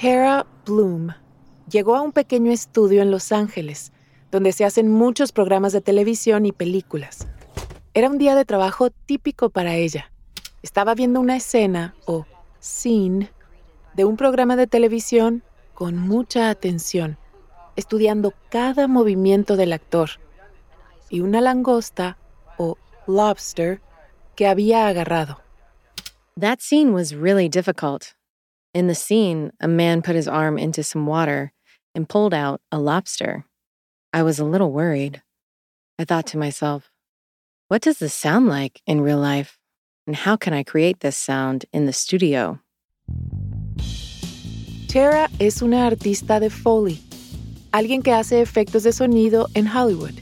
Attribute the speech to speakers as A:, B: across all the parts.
A: Tara Bloom llegó a un pequeño estudio en Los Ángeles, donde se hacen muchos programas de televisión y películas. Era un día de trabajo típico para ella. Estaba viendo una escena o scene de un programa de televisión con mucha atención, estudiando cada movimiento del actor. Y una langosta o lobster que había agarrado.
B: That scene was really difficult. In the scene, a man put his arm into some water and pulled out a lobster. I was a little worried. I thought to myself, what does this sound like in real life? And how can I create this sound in the studio?
A: Tara es una artista de Foley, alguien que hace efectos de sonido en Hollywood.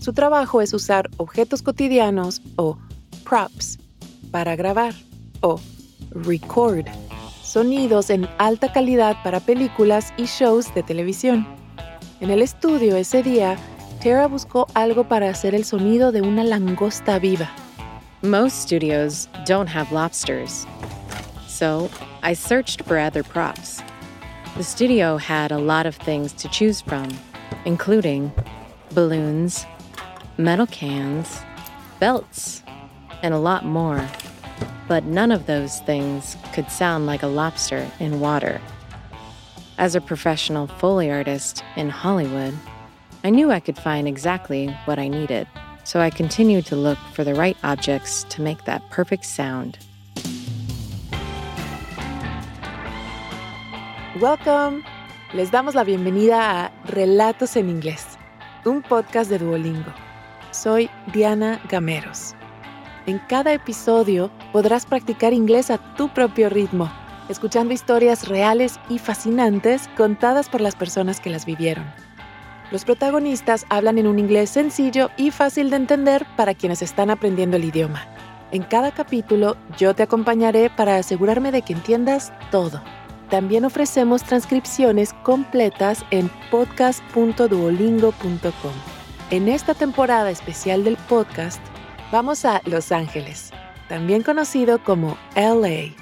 A: Su trabajo es usar objetos cotidianos o props para grabar o record sonidos en alta calidad para películas y shows de televisión. En el estudio ese día, Tara buscó algo para hacer el sonido de una langosta viva.
B: Most studios don't have lobsters. So I searched for other props. The studio had a lot of things to choose from, including balloons, metal cans, belts, and a lot more. But none of those things could sound like a lobster in water. As a professional Foley artist in Hollywood, I knew I could find exactly what I needed, so I continued to look for the right objects to make that perfect sound.
A: Welcome. Les damos la bienvenida a Relatos en Inglés, un podcast de Duolingo. Soy Diana Gameros. En cada episodio podrás practicar inglés a tu propio ritmo, escuchando historias reales y fascinantes contadas por las personas que las vivieron. Los protagonistas hablan en un inglés sencillo y fácil de entender para quienes están aprendiendo el idioma. En cada capítulo yo te acompañaré para asegurarme de que entiendas todo. También ofrecemos transcripciones completas en podcast.duolingo.com. En esta temporada especial del podcast, Vamos a Los Ángeles, también conocido como LA,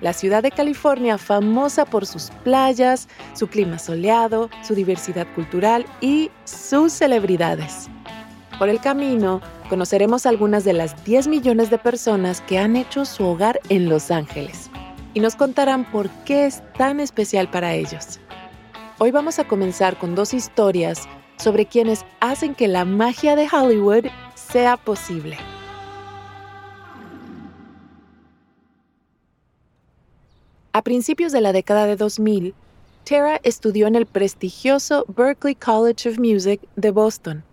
A: la ciudad de California famosa por sus playas, su clima soleado, su diversidad cultural y sus celebridades. Por el camino, conoceremos algunas de las 10 millones de personas que han hecho su hogar en Los Ángeles y nos contarán por qué es tan especial para ellos. Hoy vamos a comenzar con dos historias sobre quienes hacen que la magia de Hollywood sea posible. A principios de la década de 2000, Tara estudió en el prestigioso Berklee College of Music de Boston.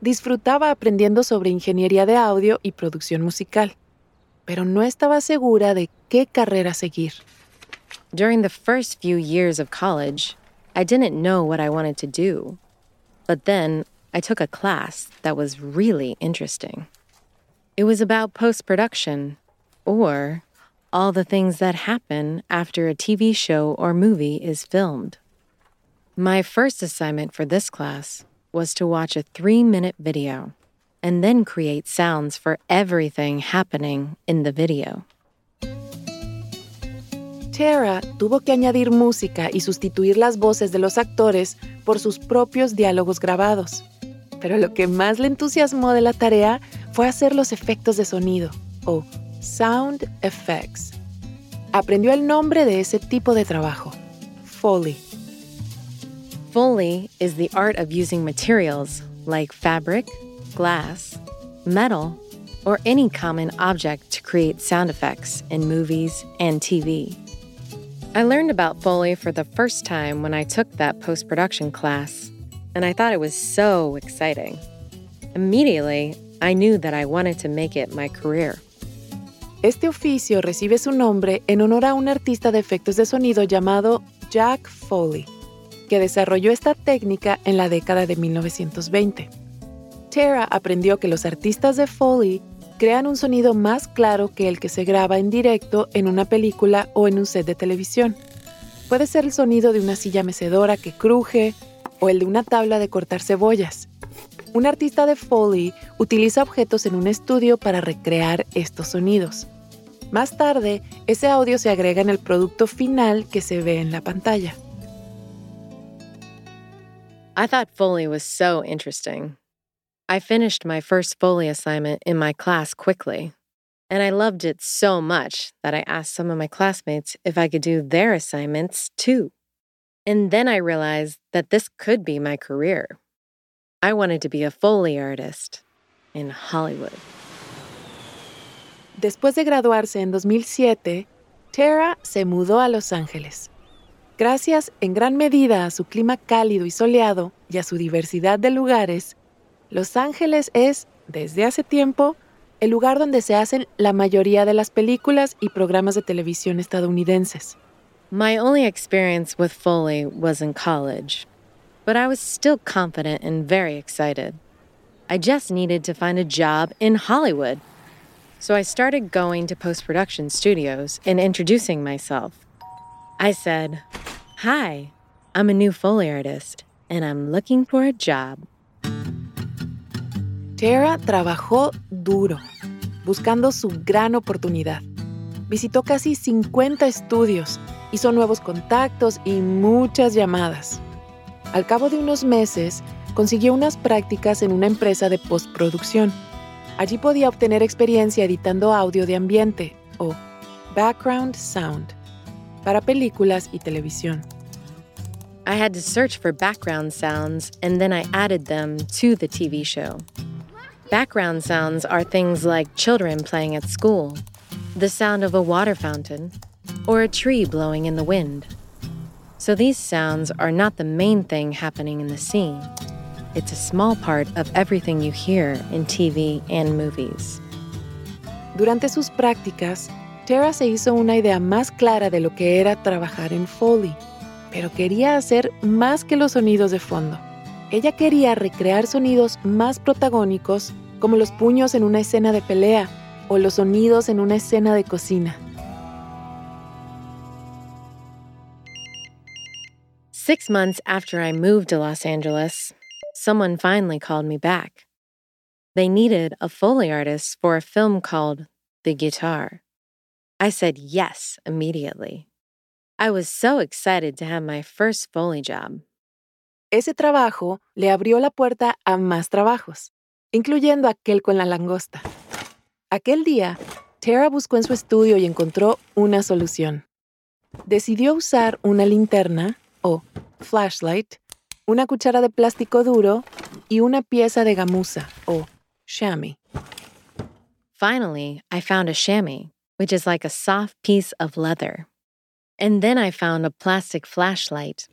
A: Disfrutaba aprendiendo sobre ingeniería de audio y producción musical, pero no estaba segura de qué carrera seguir.
B: During the first few years of college, I didn't know what I wanted to do. But then I took a class that was really interesting. It was about post production, or all the things that happen after a TV show or movie is filmed. My first assignment for this class was to watch a three minute video and then create sounds for everything happening in the video.
A: Tara tuvo que añadir música y sustituir las voces de los actores por sus propios diálogos grabados. Pero lo que más le entusiasmó de la tarea fue hacer los efectos de sonido, o sound effects. Aprendió el nombre de ese tipo de trabajo, Foley.
B: Foley is the art of using materials like fabric, glass, metal, or any common object to create sound effects in movies and TV. I learned about Foley for the first time when I took that post production class, and I thought it was so exciting. Immediately, I knew that I wanted to make it my career.
A: Este oficio recibe su nombre en honor a un artista de efectos de sonido llamado Jack Foley, que desarrolló esta técnica en la década de 1920. Tara aprendió que los artistas de Foley crean un sonido más claro que el que se graba en directo en una película o en un set de televisión. Puede ser el sonido de una silla mecedora que cruje o el de una tabla de cortar cebollas. Un artista de Foley utiliza objetos en un estudio para recrear estos sonidos. Más tarde, ese audio se agrega en el producto final que se ve en la pantalla.
B: I thought Foley was so interesting. I finished my first Foley assignment in my class quickly, and I loved it so much that I asked some of my classmates if I could do their assignments too. And then I realized that this could be my career. I wanted to be a Foley artist in Hollywood.
A: Después de graduarse en 2007, Tara se mudó a Los Ángeles. Gracias en gran medida a su clima cálido y soleado y a su diversidad de lugares, Los Ángeles es, desde hace tiempo, el lugar donde se hacen la mayoría de las películas y programas de televisión estadounidenses.
B: My only experience with Foley was in college, but I was still confident and very excited. I just needed to find a job in Hollywood. So I started going to post production studios and introducing myself. I said, Hi, I'm a new Foley artist and I'm looking for a job.
A: Tara trabajó duro, buscando su gran oportunidad. Visitó casi 50 estudios, hizo nuevos contactos y muchas llamadas. Al cabo de unos meses, consiguió unas prácticas en una empresa de postproducción. Allí podía obtener experiencia editando audio de ambiente o background sound para películas y televisión.
B: I had to search for background sounds and then I added them to the TV show. Background sounds are things like children playing at school, the sound of a water fountain, or a tree blowing in the wind. So these sounds are not the main thing happening in the scene. It's a small part of everything you hear in TV and movies.
A: Durante sus prácticas, Tara se hizo una idea más clara de lo que era trabajar en Foley, pero quería hacer más que los sonidos de fondo. Ella quería recrear sonidos más protagónicos, como los puños en una escena de pelea o los sonidos en una escena de cocina.
B: Six months after I moved to Los Angeles, someone finally called me back. They needed a Foley artist for a film called The Guitar. I said yes immediately. I was so excited to have my first Foley job.
A: Ese trabajo le abrió la puerta a más trabajos, incluyendo aquel con la langosta. Aquel día, Tara buscó en su estudio y encontró una solución. Decidió usar una linterna o flashlight, una cuchara de plástico duro y una pieza de gamuza o chamois.
B: Finally, I found a chamois, which is like a soft piece of leather. And then I found a plastic flashlight.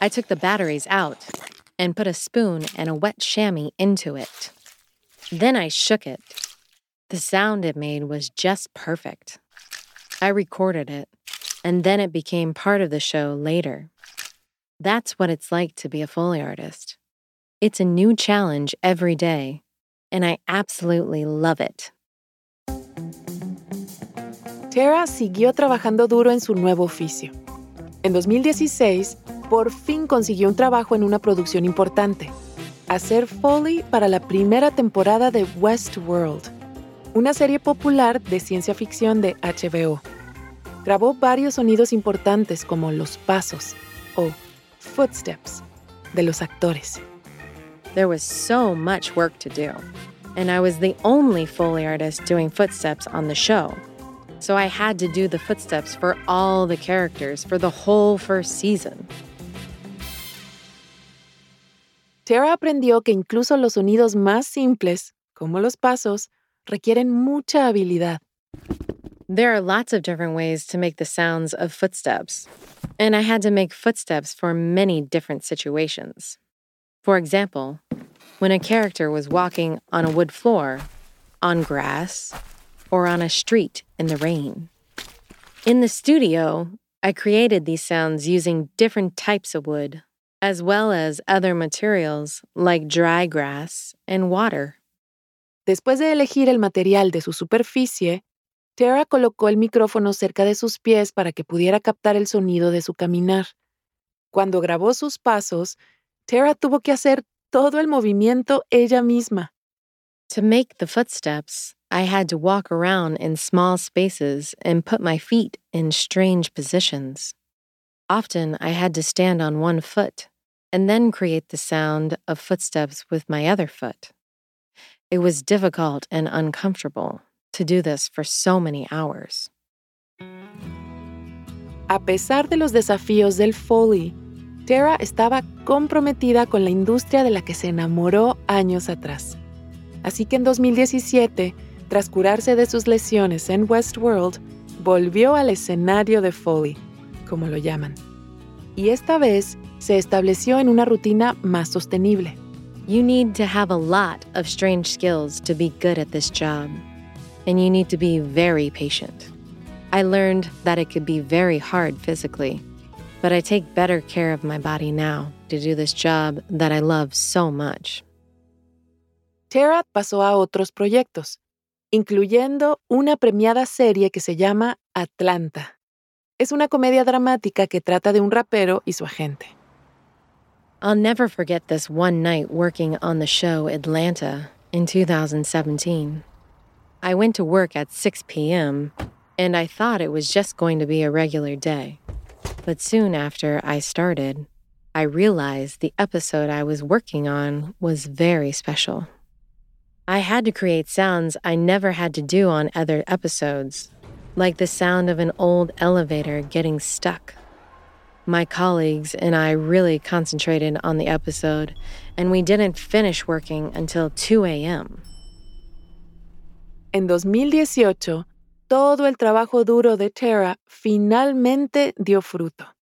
B: I took the batteries out and put a spoon and a wet chamois into it. Then I shook it. The sound it made was just perfect. I recorded it, and then it became part of the show later. That's what it's like to be a Foley artist. It's a new challenge every day, and I absolutely love it.
A: Tara siguió trabajando duro en su nuevo oficio. En 2016, por fin consiguió un trabajo en una producción importante, hacer Foley para la primera temporada de Westworld, una serie popular de ciencia ficción de HBO. Grabó varios sonidos importantes como los pasos o footsteps de los actores.
B: There was so much work to do, and I was the only Foley artist doing footsteps on the show. So I had to do the footsteps for all the characters for the whole first season.
A: Tara aprendió que incluso los sonidos más simples, como los pasos, requieren mucha habilidad.
B: There are lots of different ways to make the sounds of footsteps, and I had to make footsteps for many different situations. For example, when a character was walking on a wood floor, on grass, or on a street in the rain. In the studio, I created these sounds using different types of wood, as well as other materials like dry grass and water.
A: Después de elegir el material de su superficie, Tara colocó el micrófono cerca de sus pies para que pudiera captar el sonido de su caminar. Cuando grabó sus pasos, Tara tuvo que hacer todo el movimiento ella misma.
B: To make the footsteps, I had to walk around in small spaces and put my feet in strange positions. Often I had to stand on one foot and then create the sound of footsteps with my other foot. It was difficult and uncomfortable to do this for so many hours.
A: A pesar de los desafíos del Foley, Tara estaba comprometida con la industria de la que se enamoró años atrás. Así que en 2017, tras curarse de sus lesiones en Westworld, volvió al escenario de Foley, como lo llaman. Y esta vez se estableció en una rutina más sostenible.
B: You need to have a lot of strange skills to be good at this job, and you need to be very patient. I learned that it could be very hard physically, but I take better care of my body now to do this job that I love so much.
A: Tara pasó a otros proyectos, incluyendo una premiada serie que se llama Atlanta. Es una comedia dramática que trata de un rapero y su agente.
B: I'll never forget this one night working on the show Atlanta in 2017. I went to work at 6 p.m., and I thought it was just going to be a regular day. But soon after I started, I realized the episode I was working on was very special. I had to create sounds I never had to do on other episodes, like the sound of an old elevator getting stuck. My colleagues and I really concentrated on the episode, and we didn't finish working until 2 a.m.
A: En 2018, todo el trabajo duro de Tara finalmente dio fruto.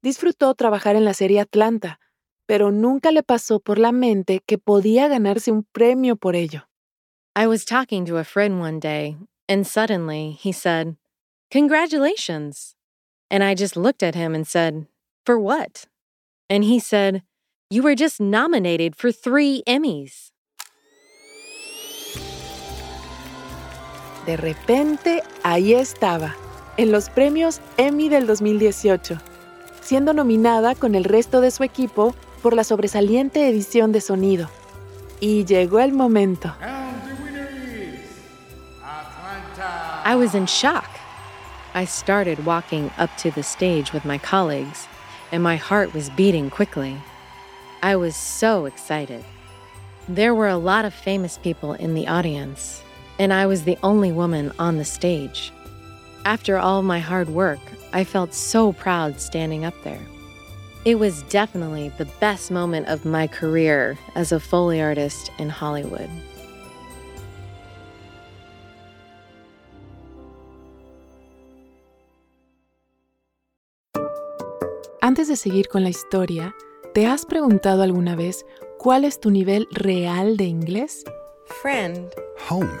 A: Disfrutó trabajar en la serie Atlanta, pero nunca le pasó por la mente que podía ganarse un premio por ello.
B: I was talking to a friend one day, and suddenly he said, Congratulations. And I just looked at him and said, For what? And he said, You were just nominated for three Emmys.
A: De repente, ahí estaba, en los premios Emmy del 2018, siendo nominada con el resto de su equipo por la sobresaliente edición de sonido. Y llegó el momento.
B: I was in shock. I started walking up to the stage with my colleagues, and my heart was beating quickly. I was so excited. There were a lot of famous people in the audience, and I was the only woman on the stage. After all my hard work, I felt so proud standing up there. It was definitely the best moment of my career as a Foley artist in Hollywood.
A: Antes de seguir con la historia, ¿te has preguntado alguna vez cuál es tu nivel real de inglés?
C: Friend.
D: Home.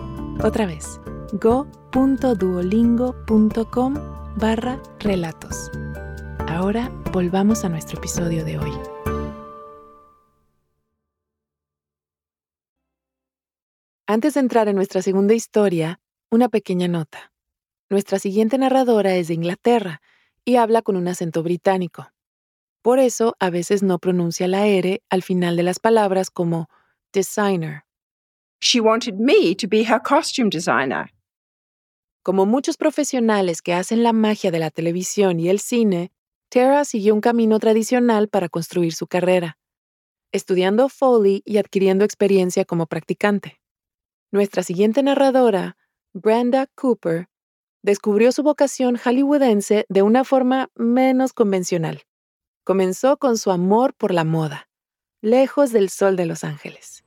A: Otra vez, go.duolingo.com barra relatos. Ahora volvamos a nuestro episodio de hoy. Antes de entrar en nuestra segunda historia, una pequeña nota. Nuestra siguiente narradora es de Inglaterra y habla con un acento británico. Por eso a veces no pronuncia la R al final de las palabras como designer.
E: She wanted me to be her costume designer.
A: Como muchos profesionales que hacen la magia de la televisión y el cine, Tara siguió un camino tradicional para construir su carrera, estudiando Foley y adquiriendo experiencia como practicante. Nuestra siguiente narradora, Brenda Cooper, descubrió su vocación hollywoodense de una forma menos convencional. Comenzó con su amor por la moda, lejos del sol de Los Ángeles.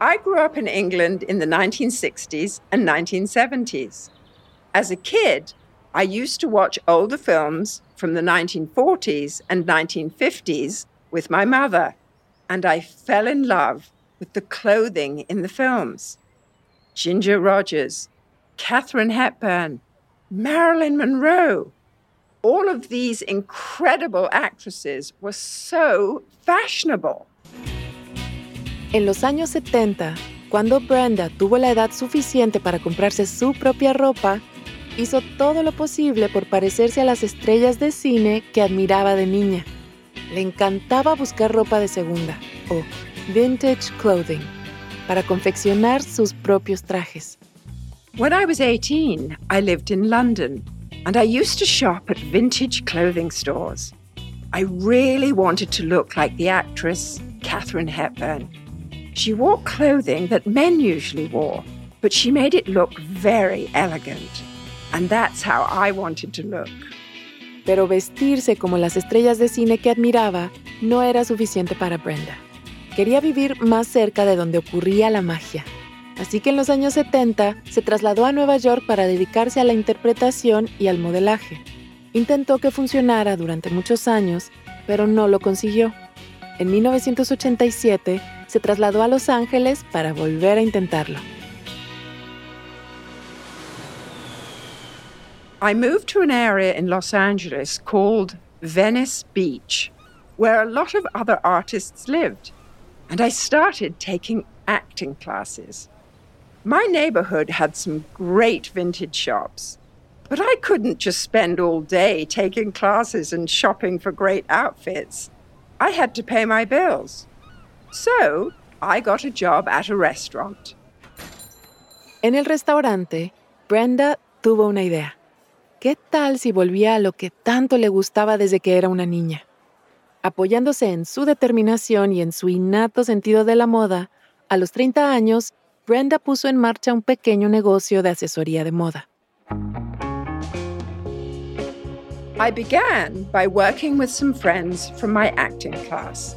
E: I grew up in England in the 1960s and 1970s. As a kid, I used to watch older films from the 1940s and 1950s with my mother, and I fell in love with the clothing in the films. Ginger Rogers, Katharine Hepburn, Marilyn Monroe. All of these incredible actresses were so fashionable.
A: En los años 70, cuando Brenda tuvo la edad suficiente para comprarse su propia ropa, hizo todo lo posible por parecerse a las estrellas de cine que admiraba de niña. Le encantaba buscar ropa de segunda o vintage clothing para confeccionar sus propios trajes.
E: When I was 18, I lived in London and I used to shop at vintage clothing stores. I really wanted to look like the actress Katharine Hepburn. She wore clothing that men usually wore, but she made it look very elegant. And that's how I wanted to look.
A: Pero vestirse como las estrellas de cine que admiraba no era suficiente para Brenda. Quería vivir más cerca de donde ocurría la magia. Así que en los años 70 se trasladó a Nueva York para dedicarse a la interpretación y al modelaje. Intentó que funcionara durante muchos años, pero no lo consiguió. En 1987 se trasladó a Los Ángeles para volver a intentarlo.
E: I moved to an area in Los Angeles called Venice Beach, where a lot of other artists lived, and I started taking acting classes. My neighborhood had some great vintage shops, but I couldn't just spend all day taking classes and shopping for great outfits. I had to pay my bills. So I got a job at a restaurant.
A: En el restaurante, Brenda tuvo una idea. ¿Qué tal si volvía a lo que tanto le gustaba desde que era una niña? Apoyándose en su determinación y en su innato sentido de la moda, a los 30 años, Brenda puso en marcha un pequeño negocio de asesoría de moda.
E: I began by working with some friends from my acting class.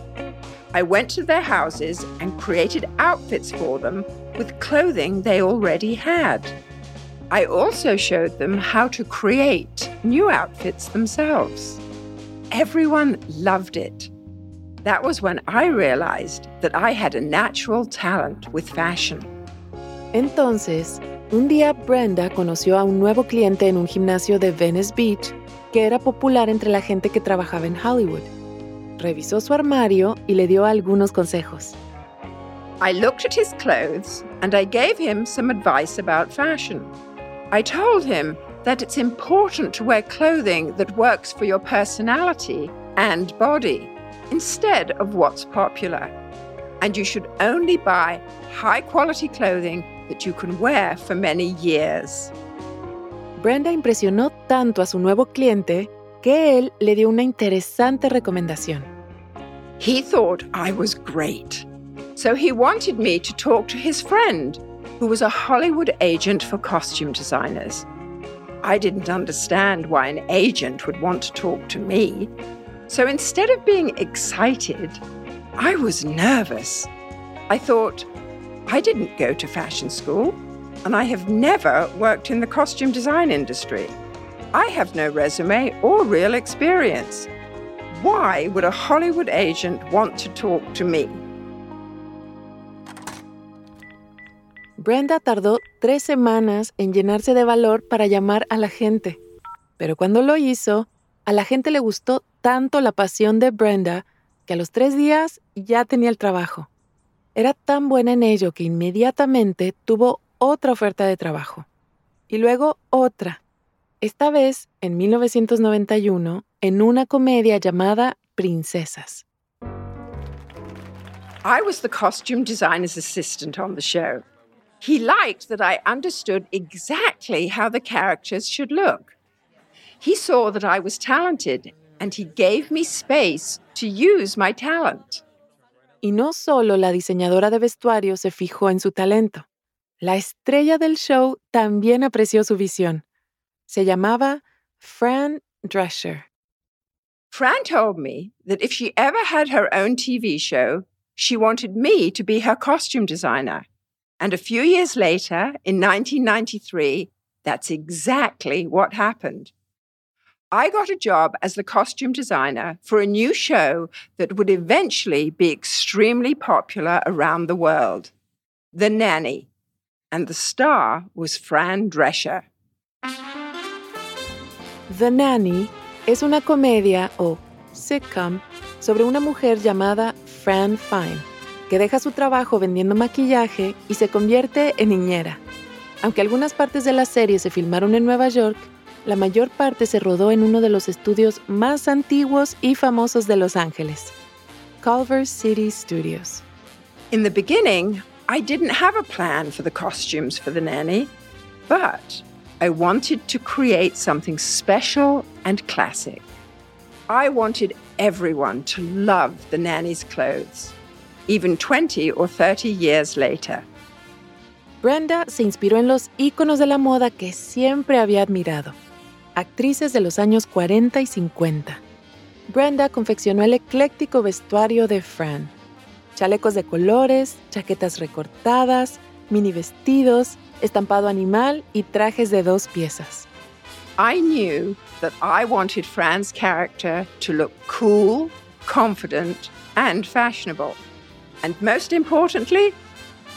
E: I went to their houses and created outfits for them with clothing they already had. I also showed them how to create new outfits themselves. Everyone loved it. That was when I realized that I had a natural talent with fashion.
A: Entonces, un día Brenda conoció a un nuevo cliente en un gimnasio de Venice Beach que era popular entre la gente que trabajaba en Hollywood. Revisó su armario y le dio algunos consejos.
E: I looked at his clothes and I gave him some advice about fashion. I told him that it's important to wear clothing that works for your personality and body instead of what's popular. And you should only buy high quality clothing that you can wear for many years.
A: Brenda impresionó tanto a su nuevo cliente le dio una interesante recomendación.
E: He thought I was great. So he wanted me to talk to his friend who was a Hollywood agent for costume designers. I didn't understand why an agent would want to talk to me. So instead of being excited, I was nervous. I thought, I didn't go to fashion school, and I have never worked in the costume design industry. I have no resume or real experience. Why would a Hollywood agent want to talk to me?
A: Brenda tardó tres semanas en llenarse de valor para llamar a la gente. Pero cuando lo hizo, a la gente le gustó tanto la pasión de Brenda que a los tres días ya tenía el trabajo. Era tan buena en ello que inmediatamente tuvo otra oferta de trabajo. Y luego otra. Esta vez, en 1991, en una comedia llamada Princesas.
E: I was the costume designer's assistant on the show. He liked that I understood exactly how the characters should look. He saw that I was talented and he gave me space to use my talent.
A: Y no solo la diseñadora de vestuario se fijó en su talento. La estrella del show también apreció su visión. Se llamaba Fran Drescher.
E: Fran told me that if she ever had her own TV show, she wanted me to be her costume designer. And a few years later, in 1993, that's exactly what happened. I got a job as the costume designer for a new show that would eventually be extremely popular around the world The Nanny. and the star was Fran Drescher.
A: The Nanny es una comedia o sitcom sobre una mujer llamada Fran Fine, que deja su trabajo vendiendo maquillaje y se convierte en niñera. Aunque algunas partes de la serie se filmaron en Nueva York, la mayor parte se rodó en uno de los estudios más antiguos y famosos de Los Ángeles, Culver City Studios.
E: In the beginning, I didn't have a plan for the costumes for the nanny, but I wanted to create something special and classic. I wanted everyone to love the nanny's clothes, even 20 or 30 years later.
A: Brenda se inspiró en los íconos de la moda que siempre había admirado, actrices de los años 40 y 50. Brenda confeccionó el ecléctico vestuario de Fran. Chalecos de colores, chaquetas recortadas, mini vestidos, estampado animal y trajes de dos piezas.
E: I knew that I wanted Fran's character to look cool, confident, and fashionable. And most importantly,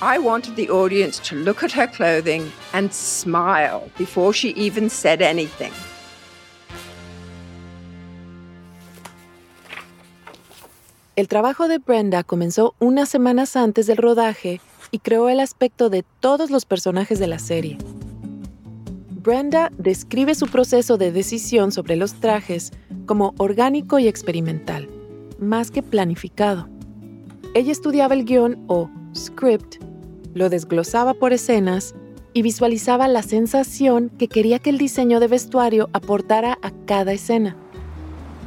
E: I wanted the audience to look at her clothing and smile before she even said anything.
A: El trabajo de Brenda comenzó unas semanas antes del rodaje y creó el aspecto de todos los personajes de la serie. Brenda describe su proceso de decisión sobre los trajes como orgánico y experimental, más que planificado. Ella estudiaba el guion o script, lo desglosaba por escenas y visualizaba la sensación que quería que el diseño de vestuario aportara a cada escena.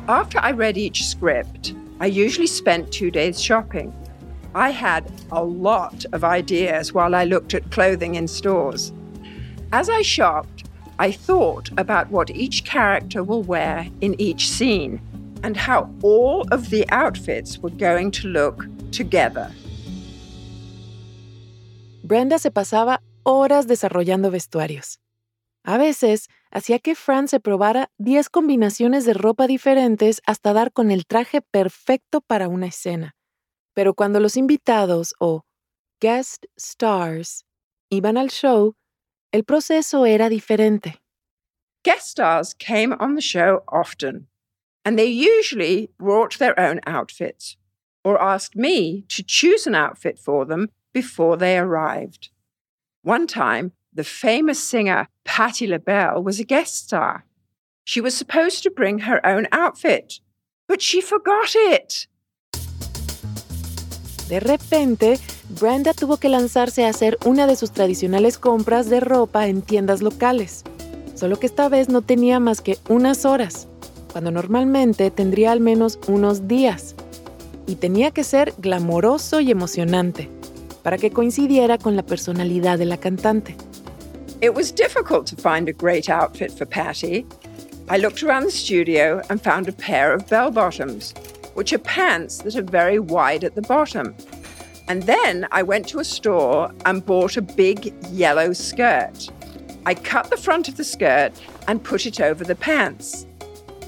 E: After I read each script, I usually spent two days shopping. I had a lot of ideas while I looked at clothing in stores. As I shopped, I thought about what each character will wear in each scene and how all of the outfits were going to look together.
A: Brenda se pasaba horas desarrollando vestuarios. A veces hacía que Fran se probara 10 combinaciones de ropa diferentes hasta dar con el traje perfecto para una escena. Pero cuando los invitados o guest stars iban al show, el proceso era diferente.
E: Guest stars came on the show often, and they usually brought their own outfits or asked me to choose an outfit for them before they arrived. One time, the famous singer Patti LaBelle was a guest star. She was supposed to bring her own outfit, but she forgot it.
A: De repente, Brenda tuvo que lanzarse a hacer una de sus tradicionales compras de ropa en tiendas locales. Solo que esta vez no tenía más que unas horas, cuando normalmente tendría al menos unos días. Y tenía que ser glamoroso y emocionante, para que coincidiera con la personalidad de la cantante.
E: It was difficult to find a great outfit for Patty. I looked around the studio and found a pair of bell bottoms, which are pants that are very wide at the bottom. And then I went to a store and bought a big yellow skirt. I cut the front of the skirt and put it over the pants.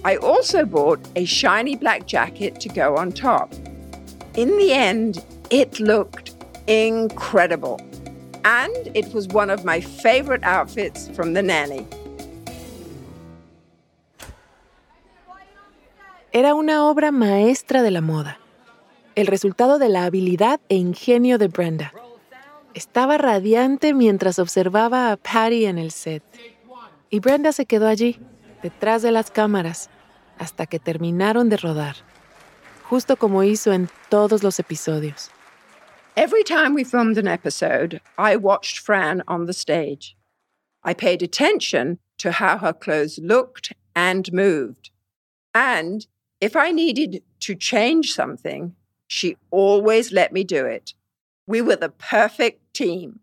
E: I also bought a shiny black jacket to go on top. In the end, it looked incredible. And it was one of my favorite outfits from the nanny.
A: Era una obra maestra de la moda, el resultado de la habilidad e ingenio de Brenda. Estaba radiante mientras observaba a Patty en el set. Y Brenda se quedó allí, detrás de las cámaras, hasta que terminaron de rodar, justo como hizo en todos los episodios.
E: Every time we filmed an episode, I watched Fran on the stage. I paid attention to how her clothes looked and moved. And if I needed to change something, she always let me do it. We were the perfect team.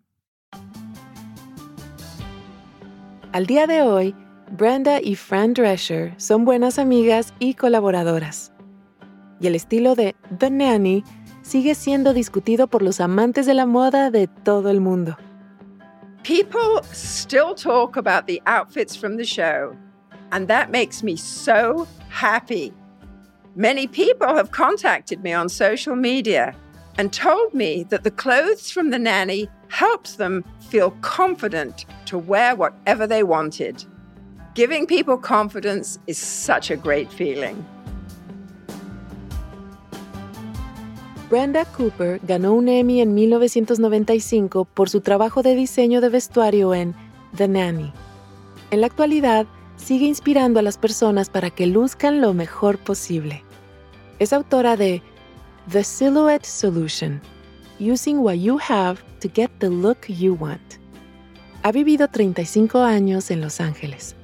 A: Al día de hoy, Brenda y Fran Drescher son buenas amigas y colaboradoras. Y el estilo de The Nanny sigue siendo discutido por los amantes de la moda de todo el mundo.
E: People still talk about the outfits from the show, and that makes me so happy. Many people have contacted me on social media and told me that the clothes from the nanny helped them feel confident to wear whatever they wanted. Giving people confidence is such a great feeling.
A: Brenda Cooper ganó un Emmy en 1995 por su trabajo de diseño de vestuario en The Nanny. En la actualidad, sigue inspirando a las personas para que luzcan lo mejor posible. Es autora de The Silhouette Solution, Using What You Have to Get the Look You Want. Ha vivido 35 años en Los Ángeles.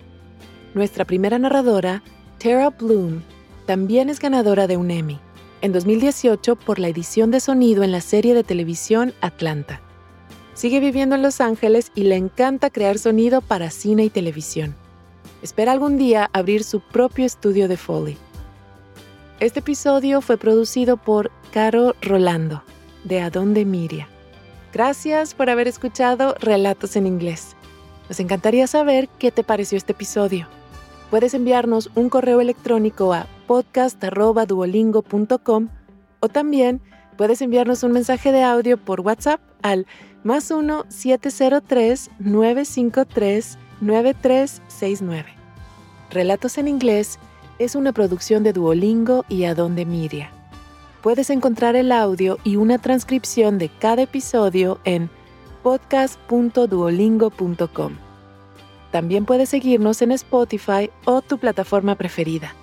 A: Nuestra primera narradora, Tara Bloom, también es ganadora de un Emmy, en 2018 por la edición de sonido en la serie de televisión Atlanta. Sigue viviendo en Los Ángeles y le encanta crear sonido para cine y televisión. Espera algún día abrir su propio estudio de Foley. Este episodio fue producido por Caro Rolando, de Adonde Miria. Gracias por haber escuchado Relatos en Inglés. Nos encantaría saber qué te pareció este episodio. Puedes enviarnos un correo electrónico a podcast.duolingo.com o también puedes enviarnos un mensaje de audio por WhatsApp al más 1-703-953-9369. Relatos en Inglés es una producción de Duolingo y Adonde Miria. Puedes encontrar el audio y una transcripción de cada episodio en podcast.duolingo.com. También puedes seguirnos en Spotify o tu plataforma preferida.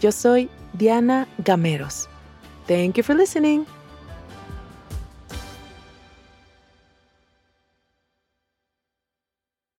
A: Yo soy Diana Gameros. Thank you for listening.